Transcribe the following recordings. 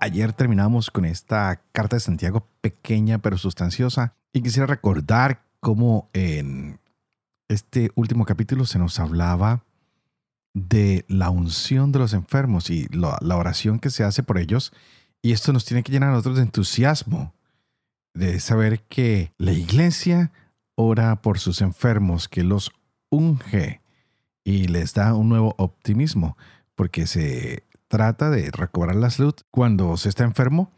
Ayer terminamos con esta carta de Santiago pequeña pero sustanciosa y quisiera recordar cómo en este último capítulo se nos hablaba de la unción de los enfermos y la, oración que se hace por ellos. Y esto nos tiene que llenar a nosotros de entusiasmo, de saber que la iglesia ora por sus enfermos, que los unge y les da un nuevo optimismo, porque se trata de recobrar la salud cuando se está enfermo,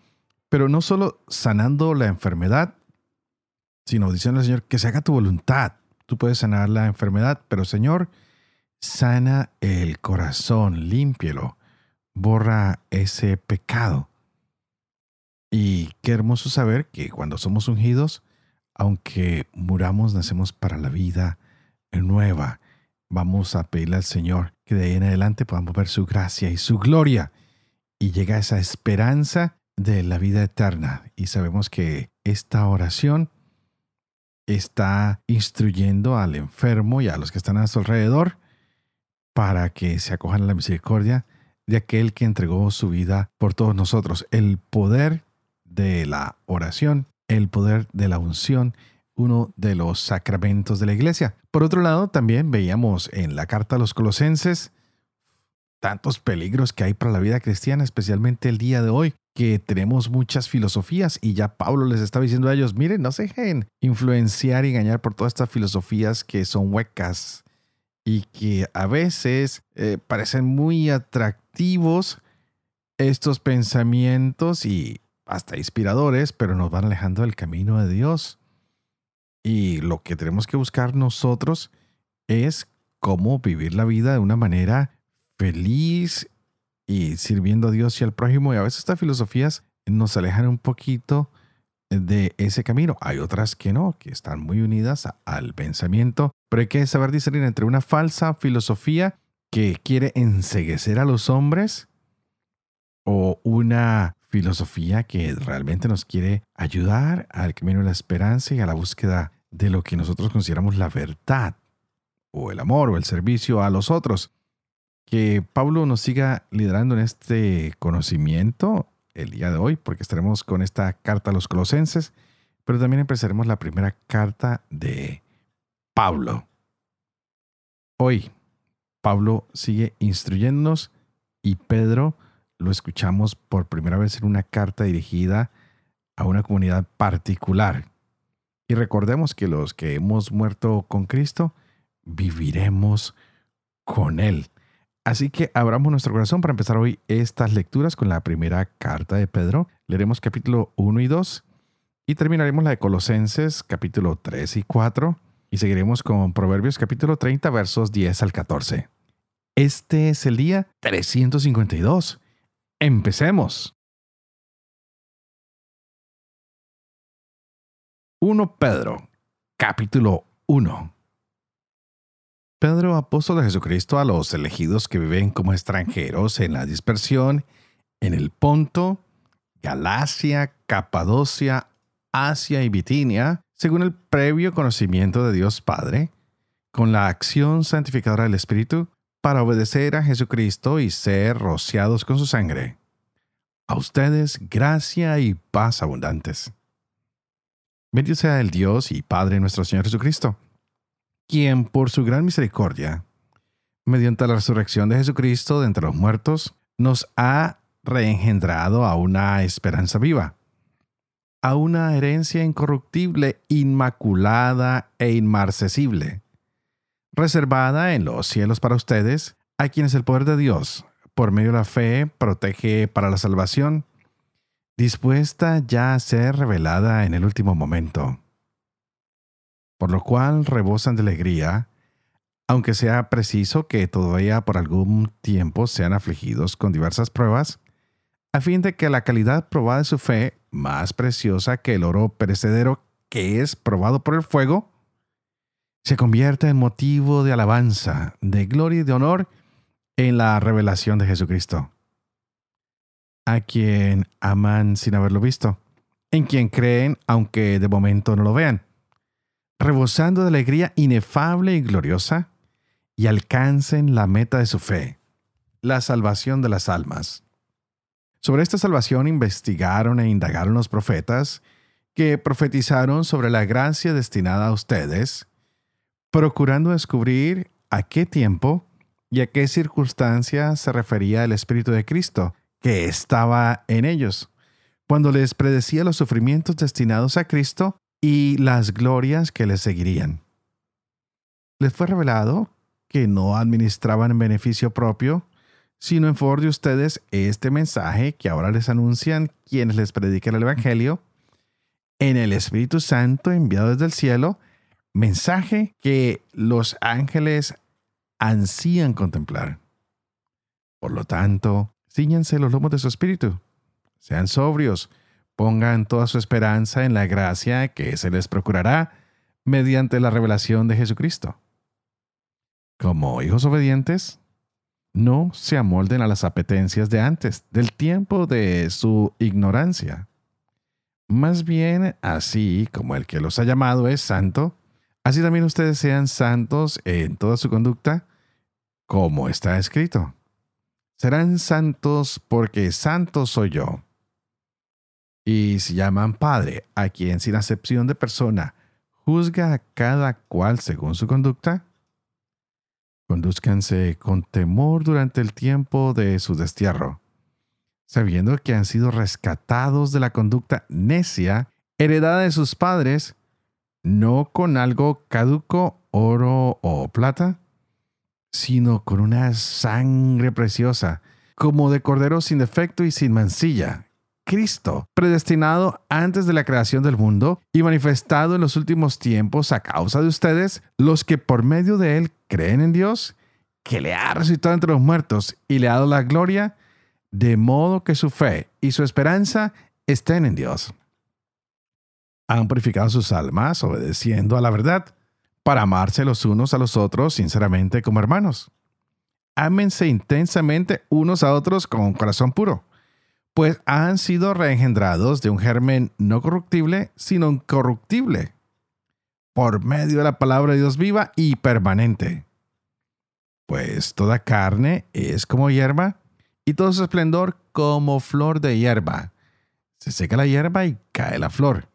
pero no solo sanando la enfermedad, sino diciendo al Señor que se haga tu voluntad. Tú puedes sanar la enfermedad, pero Señor, sana el corazón, límpielo, borra ese pecado. Y qué hermoso saber que cuando somos ungidos, aunque muramos, nacemos para la vida nueva. Vamos a pedirle al Señor de ahí en adelante podamos ver su gracia y su gloria. Y llega esa esperanza de la vida eterna. Y sabemos que esta oración está instruyendo al enfermo y a los que están a su alrededor para que se acojan a la misericordia de aquel que entregó su vida por todos nosotros. El poder de la oración, el poder de la unción, uno de los sacramentos de la iglesia. Por otro lado, también veíamos en la carta a los colosenses tantos peligros que hay para la vida cristiana, especialmente el día de hoy, que tenemos muchas filosofías y ya Pablo les estaba diciendo a ellos, miren, no se dejen influenciar y engañar por todas estas filosofías que son huecas y que a veces eh, parecen muy atractivos estos pensamientos y hasta inspiradores, pero nos van alejando del camino de Dios. Y lo que tenemos que buscar nosotros es cómo vivir la vida de una manera feliz y sirviendo a Dios y al prójimo. Y a veces estas filosofías nos alejan un poquito de ese camino. Hay otras que no, que están muy unidas al pensamiento, pero hay que saber discernir entre una falsa filosofía que quiere enseguecer a los hombres o una filosofía que realmente nos quiere ayudar al camino de la esperanza y a la búsqueda de lo que nosotros consideramos la verdad o el amor o el servicio a los otros. Que Pablo nos siga liderando en este conocimiento el día de hoy, porque estaremos con esta carta a los colosenses, pero también empezaremos la primera carta de Pablo. Hoy, Pablo sigue instruyéndonos y Pedro lo escuchamos por primera vez en una carta dirigida a una comunidad particular. Y recordemos que los que hemos muerto con Cristo, viviremos con Él. Así que abramos nuestro corazón para empezar hoy estas lecturas con la primera carta de Pedro. Leeremos capítulo 1 y 2 y terminaremos la de Colosenses capítulo 3 y 4 y seguiremos con Proverbios capítulo 30 versos 10 al 14. Este es el día 352 Empecemos. 1 Pedro, capítulo 1. Pedro, apóstol de Jesucristo, a los elegidos que viven como extranjeros en la dispersión, en el Ponto, Galacia, Capadocia, Asia y Bitinia, según el previo conocimiento de Dios Padre, con la acción santificadora del Espíritu, para obedecer a Jesucristo y ser rociados con su sangre. A ustedes gracia y paz abundantes. Bendito sea el Dios y Padre nuestro Señor Jesucristo, quien por su gran misericordia, mediante la resurrección de Jesucristo de entre los muertos, nos ha reengendrado a una esperanza viva, a una herencia incorruptible, inmaculada e inmarcesible reservada en los cielos para ustedes, a quienes el poder de Dios, por medio de la fe, protege para la salvación, dispuesta ya a ser revelada en el último momento. Por lo cual rebosan de alegría, aunque sea preciso que todavía por algún tiempo sean afligidos con diversas pruebas, a fin de que la calidad probada de su fe, más preciosa que el oro perecedero que es probado por el fuego, se convierte en motivo de alabanza, de gloria y de honor en la revelación de Jesucristo, a quien aman sin haberlo visto, en quien creen aunque de momento no lo vean, rebosando de alegría inefable y gloriosa, y alcancen la meta de su fe, la salvación de las almas. Sobre esta salvación investigaron e indagaron los profetas que profetizaron sobre la gracia destinada a ustedes, procurando descubrir a qué tiempo y a qué circunstancia se refería el Espíritu de Cristo que estaba en ellos, cuando les predecía los sufrimientos destinados a Cristo y las glorias que les seguirían. Les fue revelado que no administraban en beneficio propio, sino en favor de ustedes este mensaje que ahora les anuncian quienes les predican el Evangelio, en el Espíritu Santo enviado desde el cielo, mensaje que los ángeles ansían contemplar. Por lo tanto, ciñanse los lomos de su espíritu, sean sobrios, pongan toda su esperanza en la gracia que se les procurará mediante la revelación de Jesucristo. Como hijos obedientes, no se amolden a las apetencias de antes, del tiempo de su ignorancia. Más bien, así como el que los ha llamado es santo, así también ustedes sean santos en toda su conducta, como está escrito. Serán santos porque santo soy yo. Y si llaman Padre a quien sin acepción de persona juzga a cada cual según su conducta, conduzcanse con temor durante el tiempo de su destierro, sabiendo que han sido rescatados de la conducta necia heredada de sus padres, no con algo caduco, oro o plata, sino con una sangre preciosa, como de cordero sin defecto y sin mancilla. Cristo, predestinado antes de la creación del mundo y manifestado en los últimos tiempos a causa de ustedes, los que por medio de él creen en Dios, que le ha resucitado entre los muertos y le ha dado la gloria, de modo que su fe y su esperanza estén en Dios. Han purificado sus almas obedeciendo a la verdad para amarse los unos a los otros sinceramente como hermanos. Ámense intensamente unos a otros con un corazón puro, pues han sido reengendrados de un germen no corruptible, sino incorruptible, por medio de la palabra de Dios viva y permanente. Pues toda carne es como hierba, y todo su esplendor como flor de hierba. Se seca la hierba y cae la flor.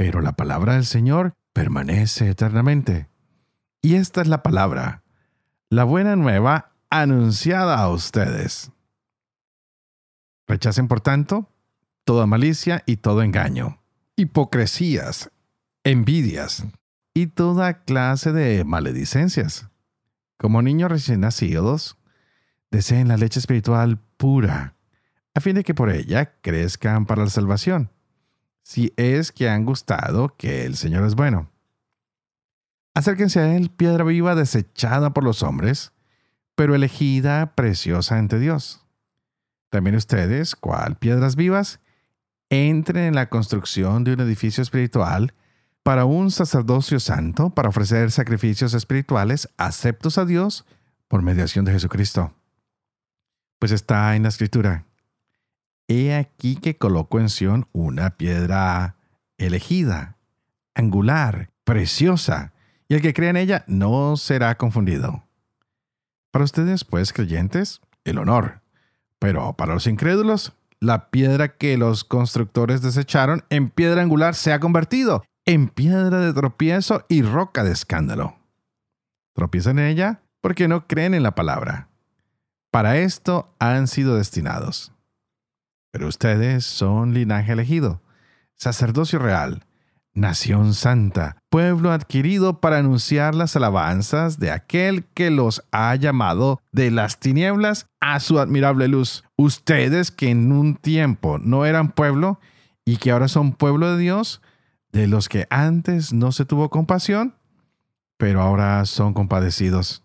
Pero la palabra del Señor permanece eternamente. Y esta es la palabra, la buena nueva anunciada a ustedes. Rechacen, por tanto, toda malicia y todo engaño, hipocresías, envidias y toda clase de maledicencias. Como niños recién nacidos, deseen la leche espiritual pura, a fin de que por ella crezcan para la salvación si es que han gustado que el Señor es bueno. Acérquense a Él, piedra viva desechada por los hombres, pero elegida preciosa ante Dios. También ustedes, cual piedras vivas, entren en la construcción de un edificio espiritual para un sacerdocio santo, para ofrecer sacrificios espirituales aceptos a Dios por mediación de Jesucristo. Pues está en la escritura. He aquí que coloco en Sión una piedra elegida, angular, preciosa, y el que crea en ella no será confundido. Para ustedes, pues, creyentes, el honor, pero para los incrédulos, la piedra que los constructores desecharon en piedra angular se ha convertido en piedra de tropiezo y roca de escándalo. Tropiezan en ella porque no creen en la palabra. Para esto han sido destinados. Pero ustedes son linaje elegido, sacerdocio real, nación santa, pueblo adquirido para anunciar las alabanzas de aquel que los ha llamado de las tinieblas a su admirable luz. Ustedes que en un tiempo no eran pueblo y que ahora son pueblo de Dios, de los que antes no se tuvo compasión, pero ahora son compadecidos.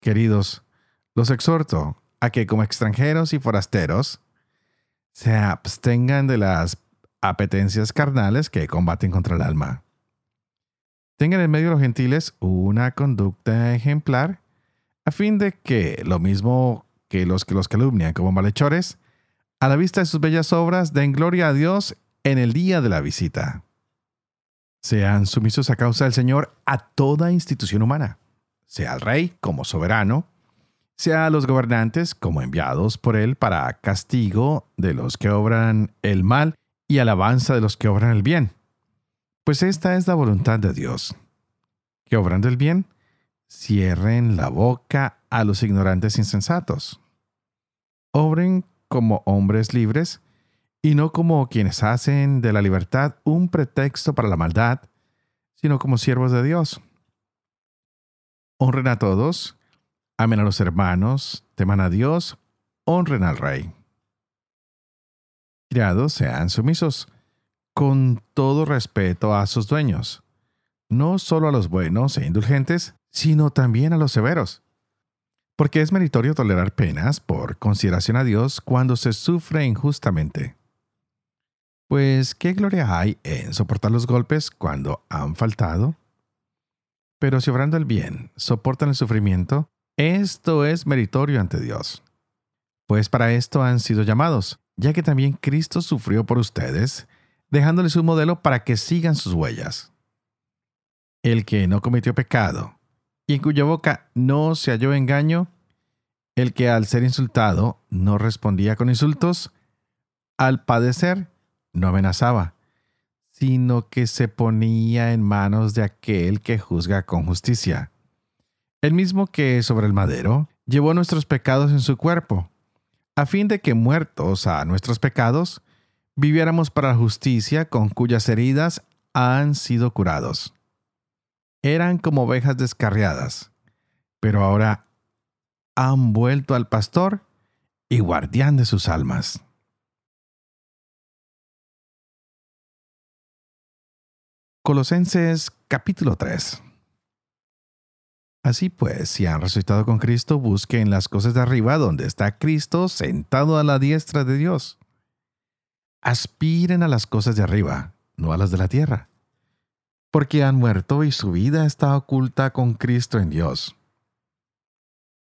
Queridos, los exhorto a que como extranjeros y forasteros, se abstengan de las apetencias carnales que combaten contra el alma. Tengan en medio de los gentiles una conducta ejemplar, a fin de que, lo mismo que los que los calumnian como malhechores, a la vista de sus bellas obras den gloria a Dios en el día de la visita. Sean sumisos a causa del Señor a toda institución humana, sea al rey como soberano, sea a los gobernantes como enviados por él para castigo de los que obran el mal y alabanza de los que obran el bien. Pues esta es la voluntad de Dios, que obrando el bien, cierren la boca a los ignorantes insensatos. Obren como hombres libres y no como quienes hacen de la libertad un pretexto para la maldad, sino como siervos de Dios. Honren a todos, amen a los hermanos, teman a Dios, honren al Rey. Criados sean sumisos, con todo respeto a sus dueños, no solo a los buenos e indulgentes, sino también a los severos porque es meritorio tolerar penas por consideración a Dios cuando se sufre injustamente. Pues, ¿qué gloria hay en soportar los golpes cuando han faltado? Pero si obrando el bien soportan el sufrimiento, esto es meritorio ante Dios. Pues para esto han sido llamados, ya que también Cristo sufrió por ustedes, dejándoles un modelo para que sigan sus huellas. El que no cometió pecado, y en cuya boca no se halló engaño, el que al ser insultado no respondía con insultos, al padecer no amenazaba, sino que se ponía en manos de aquel que juzga con justicia. El mismo que sobre el madero llevó nuestros pecados en su cuerpo, a fin de que muertos a nuestros pecados, viviéramos para la justicia con cuyas heridas han sido curados. Eran como ovejas descarriadas, pero ahora han vuelto al pastor y guardián de sus almas. Colosenses capítulo 3 Así pues, si han resucitado con Cristo, busquen las cosas de arriba donde está Cristo sentado a la diestra de Dios. Aspiren a las cosas de arriba, no a las de la tierra, porque han muerto y su vida está oculta con Cristo en Dios.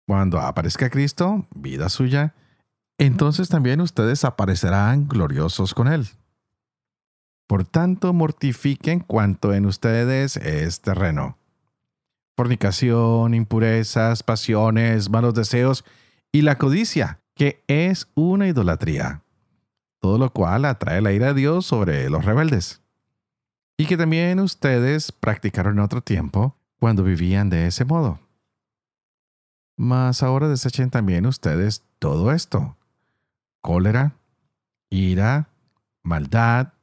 Cuando aparezca Cristo, vida suya, entonces también ustedes aparecerán gloriosos con Él. Por tanto, mortifiquen cuanto en ustedes es terreno. Fornicación, impurezas, pasiones, malos deseos y la codicia, que es una idolatría. Todo lo cual atrae la ira de Dios sobre los rebeldes. Y que también ustedes practicaron en otro tiempo cuando vivían de ese modo. Mas ahora desechen también ustedes todo esto. Cólera, ira, maldad,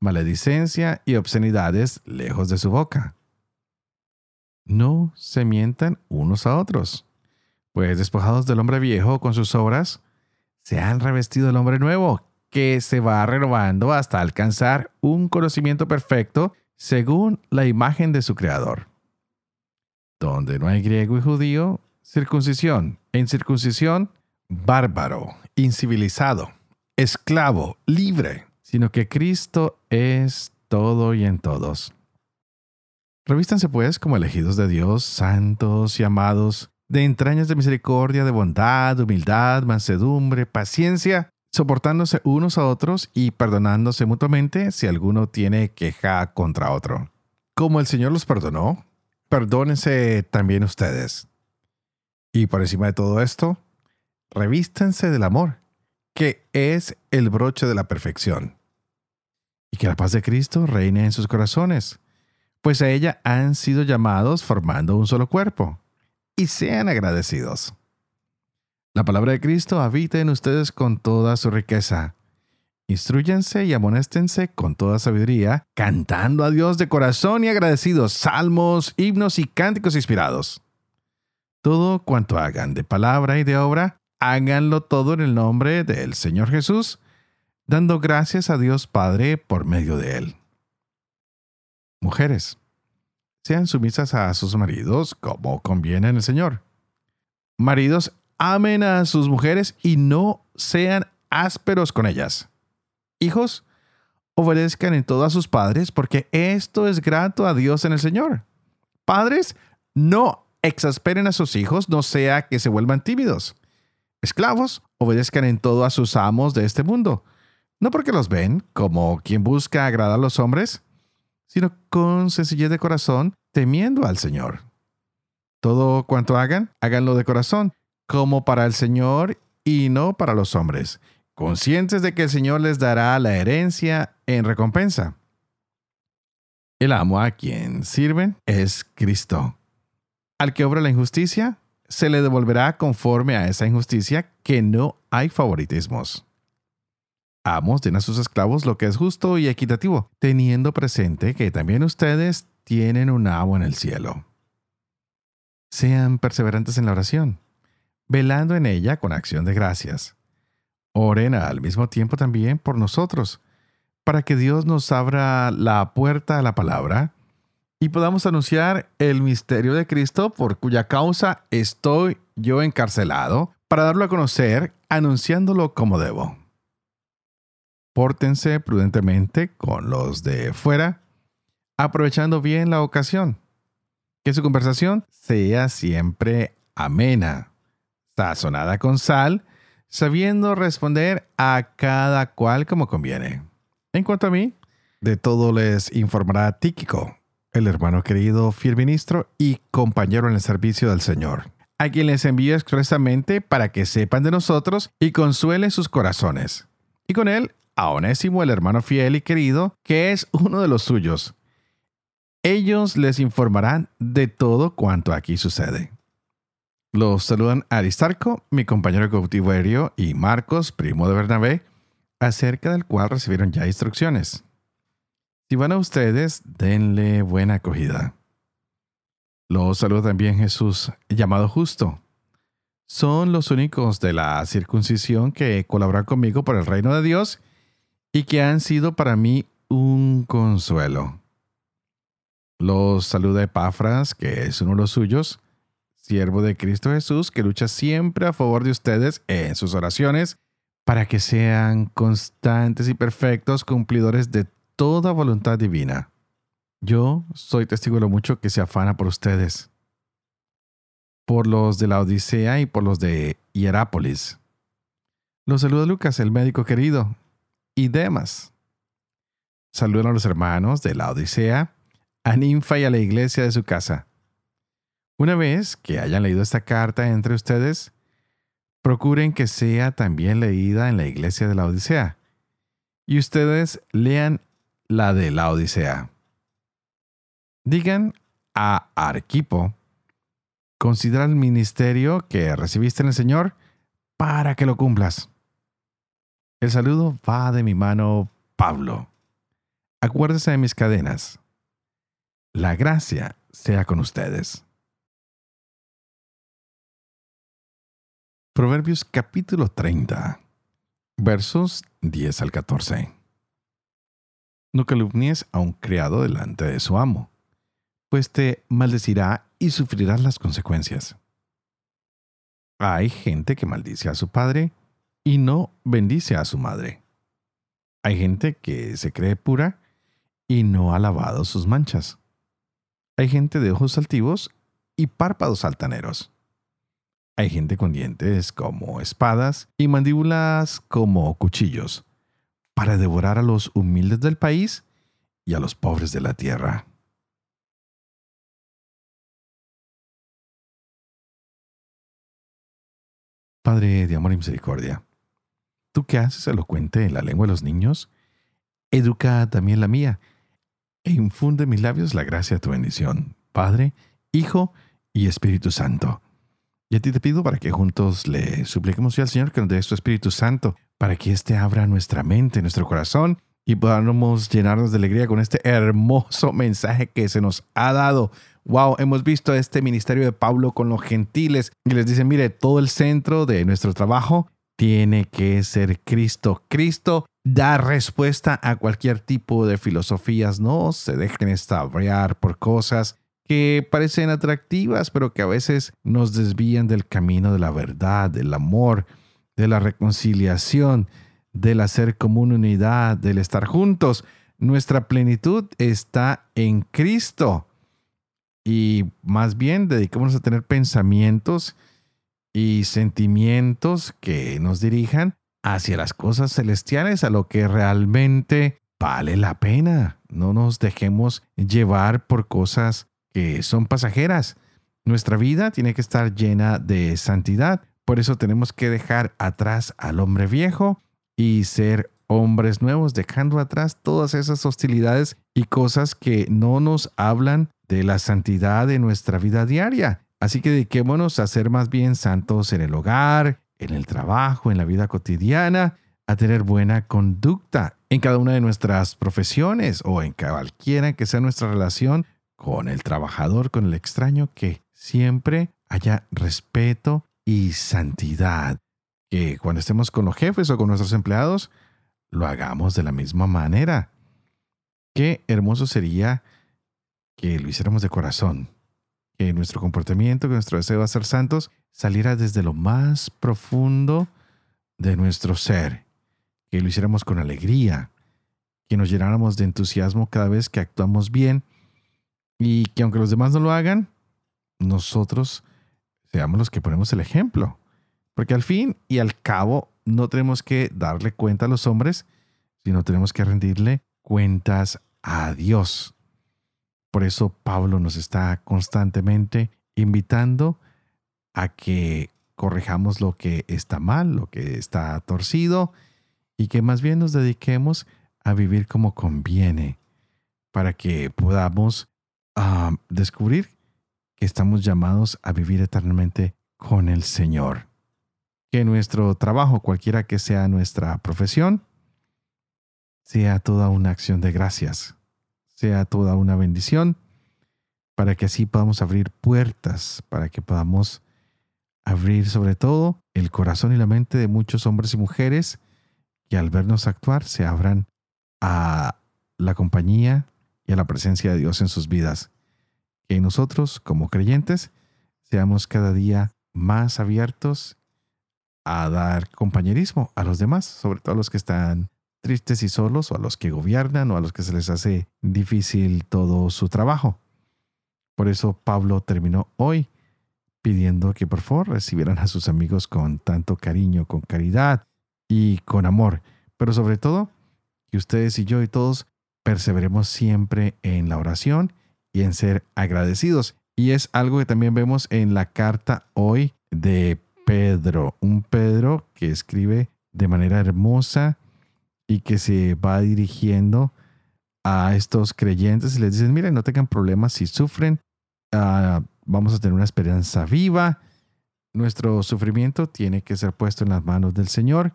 maledicencia y obscenidades lejos de su boca. No se mientan unos a otros, pues despojados del hombre viejo con sus obras, se han revestido del hombre nuevo, que se va renovando hasta alcanzar un conocimiento perfecto según la imagen de su Creador. Donde no hay griego y judío, circuncisión e incircuncisión, bárbaro, incivilizado, esclavo, libre sino que Cristo es todo y en todos. Revístanse pues como elegidos de Dios, santos y amados, de entrañas de misericordia, de bondad, humildad, mansedumbre, paciencia, soportándose unos a otros y perdonándose mutuamente si alguno tiene queja contra otro. Como el Señor los perdonó, perdónense también ustedes. Y por encima de todo esto, revístanse del amor, que es el broche de la perfección y que la paz de Cristo reine en sus corazones, pues a ella han sido llamados formando un solo cuerpo, y sean agradecidos. La palabra de Cristo habita en ustedes con toda su riqueza. Instruyense y amonéstense con toda sabiduría, cantando a Dios de corazón y agradecidos salmos, himnos y cánticos inspirados. Todo cuanto hagan de palabra y de obra, háganlo todo en el nombre del Señor Jesús, dando gracias a Dios Padre por medio de él. Mujeres, sean sumisas a sus maridos como conviene en el Señor. Maridos, amen a sus mujeres y no sean ásperos con ellas. Hijos, obedezcan en todo a sus padres, porque esto es grato a Dios en el Señor. Padres, no exasperen a sus hijos, no sea que se vuelvan tímidos. Esclavos, obedezcan en todo a sus amos de este mundo, no porque los ven como quien busca agradar a los hombres, sino con sencillez de corazón, temiendo al Señor. Todo cuanto hagan, háganlo de corazón, como para el Señor y no para los hombres, conscientes de que el Señor les dará la herencia en recompensa. El amo a quien sirven es Cristo. Al que obra la injusticia, se le devolverá conforme a esa injusticia que no hay favoritismos. Amos den a sus esclavos lo que es justo y equitativo, teniendo presente que también ustedes tienen un amo en el cielo. Sean perseverantes en la oración, velando en ella con acción de gracias. Oren al mismo tiempo también por nosotros, para que Dios nos abra la puerta a la palabra y podamos anunciar el misterio de Cristo por cuya causa estoy yo encarcelado, para darlo a conocer, anunciándolo como debo. Pórtense prudentemente con los de fuera, aprovechando bien la ocasión. Que su conversación sea siempre amena, sazonada con sal, sabiendo responder a cada cual como conviene. En cuanto a mí, de todo les informará Tíquico, el hermano querido, fiel ministro y compañero en el servicio del Señor, a quien les envío expresamente para que sepan de nosotros y consuelen sus corazones. Y con él a Onésimo, el hermano fiel y querido, que es uno de los suyos. Ellos les informarán de todo cuanto aquí sucede. Los saludan Aristarco, mi compañero cautiverio, y Marcos, primo de Bernabé, acerca del cual recibieron ya instrucciones. Si van a ustedes, denle buena acogida. Los saluda también Jesús, llamado justo. Son los únicos de la circuncisión que colaboran conmigo por el reino de Dios y que han sido para mí un consuelo. Los saluda Epafras, que es uno de los suyos, siervo de Cristo Jesús, que lucha siempre a favor de ustedes en sus oraciones, para que sean constantes y perfectos cumplidores de toda voluntad divina. Yo soy testigo de lo mucho que se afana por ustedes, por los de la Odisea y por los de Hierápolis. Los saluda Lucas, el médico querido, y Demas. Saludan a los hermanos de la Odisea, a Ninfa y a la iglesia de su casa. Una vez que hayan leído esta carta entre ustedes, procuren que sea también leída en la iglesia de la Odisea. Y ustedes lean la de la Odisea. Digan a Arquipo, considera el ministerio que recibiste en el Señor para que lo cumplas. El saludo va de mi mano, Pablo. Acuérdese de mis cadenas. La gracia sea con ustedes. Proverbios capítulo 30, versos 10 al 14. No calumnies a un criado delante de su amo, pues te maldecirá y sufrirás las consecuencias. Hay gente que maldice a su padre y no bendice a su madre. Hay gente que se cree pura y no ha lavado sus manchas. Hay gente de ojos altivos y párpados altaneros. Hay gente con dientes como espadas y mandíbulas como cuchillos, para devorar a los humildes del país y a los pobres de la tierra. Padre de amor y misericordia, tú que haces elocuente en la lengua de los niños, educa también la mía, e infunde en mis labios la gracia de tu bendición, Padre, Hijo y Espíritu Santo. Y a ti te pido para que juntos le supliquemos al Señor que nos dé su Espíritu Santo, para que éste abra nuestra mente, nuestro corazón y podamos llenarnos de alegría con este hermoso mensaje que se nos ha dado. Wow, hemos visto este ministerio de Pablo con los gentiles y les dice, mire, todo el centro de nuestro trabajo tiene que ser Cristo. Cristo da respuesta a cualquier tipo de filosofías, no se dejen estabrear por cosas que parecen atractivas, pero que a veces nos desvían del camino de la verdad, del amor, de la reconciliación, del hacer común unidad, del estar juntos. Nuestra plenitud está en Cristo. Y más bien dedicémonos a tener pensamientos y sentimientos que nos dirijan hacia las cosas celestiales, a lo que realmente vale la pena. No nos dejemos llevar por cosas que son pasajeras. Nuestra vida tiene que estar llena de santidad. Por eso tenemos que dejar atrás al hombre viejo y ser hombres nuevos, dejando atrás todas esas hostilidades y cosas que no nos hablan de la santidad de nuestra vida diaria. Así que dediquémonos a ser más bien santos en el hogar, en el trabajo, en la vida cotidiana, a tener buena conducta en cada una de nuestras profesiones o en cualquiera que sea nuestra relación con el trabajador, con el extraño, que siempre haya respeto y santidad. Que cuando estemos con los jefes o con nuestros empleados, lo hagamos de la misma manera. Qué hermoso sería que lo hiciéramos de corazón, nuestro comportamiento, que nuestro deseo de ser santos saliera desde lo más profundo de nuestro ser, que lo hiciéramos con alegría, que nos llenáramos de entusiasmo cada vez que actuamos bien y que aunque los demás no lo hagan, nosotros seamos los que ponemos el ejemplo. Porque al fin y al cabo no tenemos que darle cuenta a los hombres, sino tenemos que rendirle cuentas a Dios. Por eso Pablo nos está constantemente invitando a que corrijamos lo que está mal, lo que está torcido, y que más bien nos dediquemos a vivir como conviene, para que podamos ah, descubrir que estamos llamados a vivir eternamente con el Señor. Que nuestro trabajo, cualquiera que sea nuestra profesión, sea toda una acción de gracias, sea toda una bendición, para que así podamos abrir puertas, para que podamos abrir sobre todo el corazón y la mente de muchos hombres y mujeres que al vernos actuar se abran a la compañía y a la presencia de Dios en sus vidas. Que nosotros, como creyentes, seamos cada día más abiertos a dar compañerismo a los demás, sobre todo a los que están tristes y solos, o a los que gobiernan, o a los que se les hace difícil todo su trabajo. Por eso Pablo terminó hoy pidiendo que por favor recibieran a sus amigos con tanto cariño, con caridad y con amor, pero sobre todo que ustedes y yo y todos perseveremos siempre en la oración y en ser agradecidos. Y es algo que también vemos en la carta hoy de Pedro, un Pedro que escribe de manera hermosa y que se va dirigiendo a estos creyentes y les dicen, miren, no tengan problemas si sufren, uh, vamos a tener una esperanza viva. Nuestro sufrimiento tiene que ser puesto en las manos del Señor,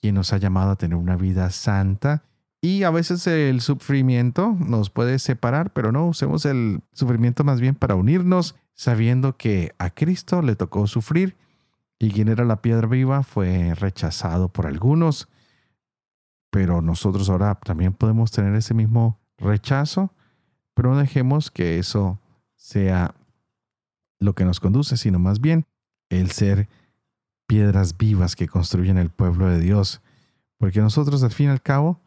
quien nos ha llamado a tener una vida santa. Y a veces el sufrimiento nos puede separar, pero no usemos el sufrimiento más bien para unirnos, sabiendo que a Cristo le tocó sufrir y quien era la piedra viva fue rechazado por algunos. Pero nosotros ahora también podemos tener ese mismo rechazo, pero no dejemos que eso sea lo que nos conduce, sino más bien el ser piedras vivas que construyen el pueblo de Dios. Porque nosotros al fin y al cabo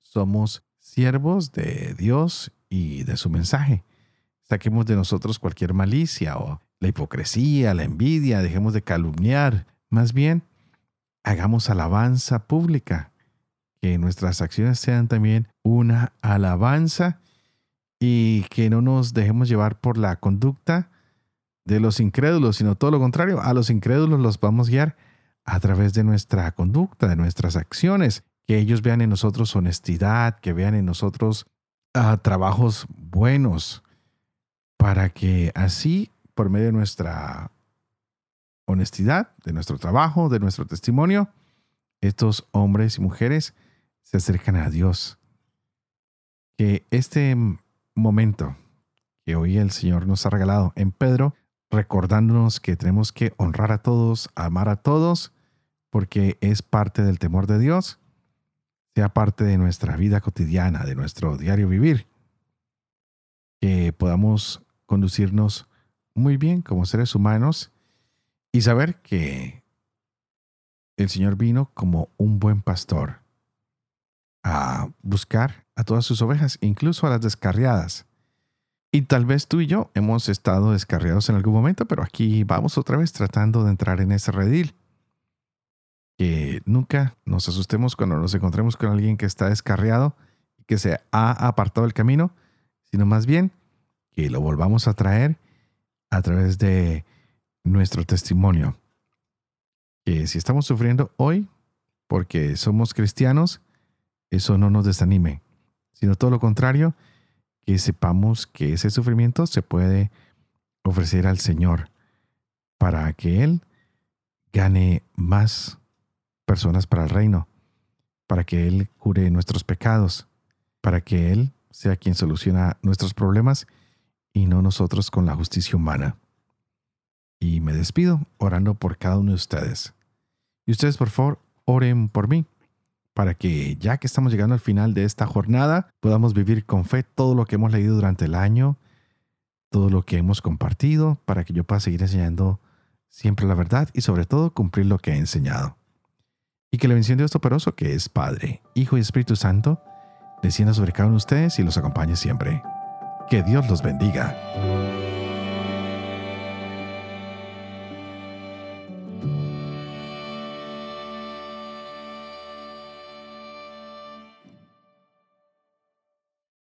somos siervos de Dios y de su mensaje. Saquemos de nosotros cualquier malicia o la hipocresía, la envidia, dejemos de calumniar. Más bien, hagamos alabanza pública. Que nuestras acciones sean también una alabanza y que no nos dejemos llevar por la conducta de los incrédulos, sino todo lo contrario, a los incrédulos los vamos a guiar a través de nuestra conducta, de nuestras acciones, que ellos vean en nosotros honestidad, que vean en nosotros ah, trabajos buenos, para que así, por medio de nuestra honestidad, de nuestro trabajo, de nuestro testimonio, estos hombres y mujeres se acercan a Dios. Que este momento que hoy el Señor nos ha regalado en Pedro, recordándonos que tenemos que honrar a todos, amar a todos, porque es parte del temor de Dios, sea parte de nuestra vida cotidiana, de nuestro diario vivir, que podamos conducirnos muy bien como seres humanos y saber que el Señor vino como un buen pastor a buscar a todas sus ovejas, incluso a las descarriadas. Y tal vez tú y yo hemos estado descarriados en algún momento, pero aquí vamos otra vez tratando de entrar en ese redil. Que nunca nos asustemos cuando nos encontremos con alguien que está descarriado y que se ha apartado del camino, sino más bien que lo volvamos a traer a través de nuestro testimonio. Que si estamos sufriendo hoy porque somos cristianos, eso no nos desanime, sino todo lo contrario, que sepamos que ese sufrimiento se puede ofrecer al Señor para que Él gane más personas para el reino, para que Él cure nuestros pecados, para que Él sea quien soluciona nuestros problemas y no nosotros con la justicia humana. Y me despido orando por cada uno de ustedes. Y ustedes, por favor, oren por mí para que ya que estamos llegando al final de esta jornada, podamos vivir con fe todo lo que hemos leído durante el año, todo lo que hemos compartido, para que yo pueda seguir enseñando siempre la verdad y sobre todo cumplir lo que he enseñado. Y que la bendición de Dios Todopoderoso, que es Padre, Hijo y Espíritu Santo, descienda sobre cada uno de ustedes y los acompañe siempre. Que Dios los bendiga.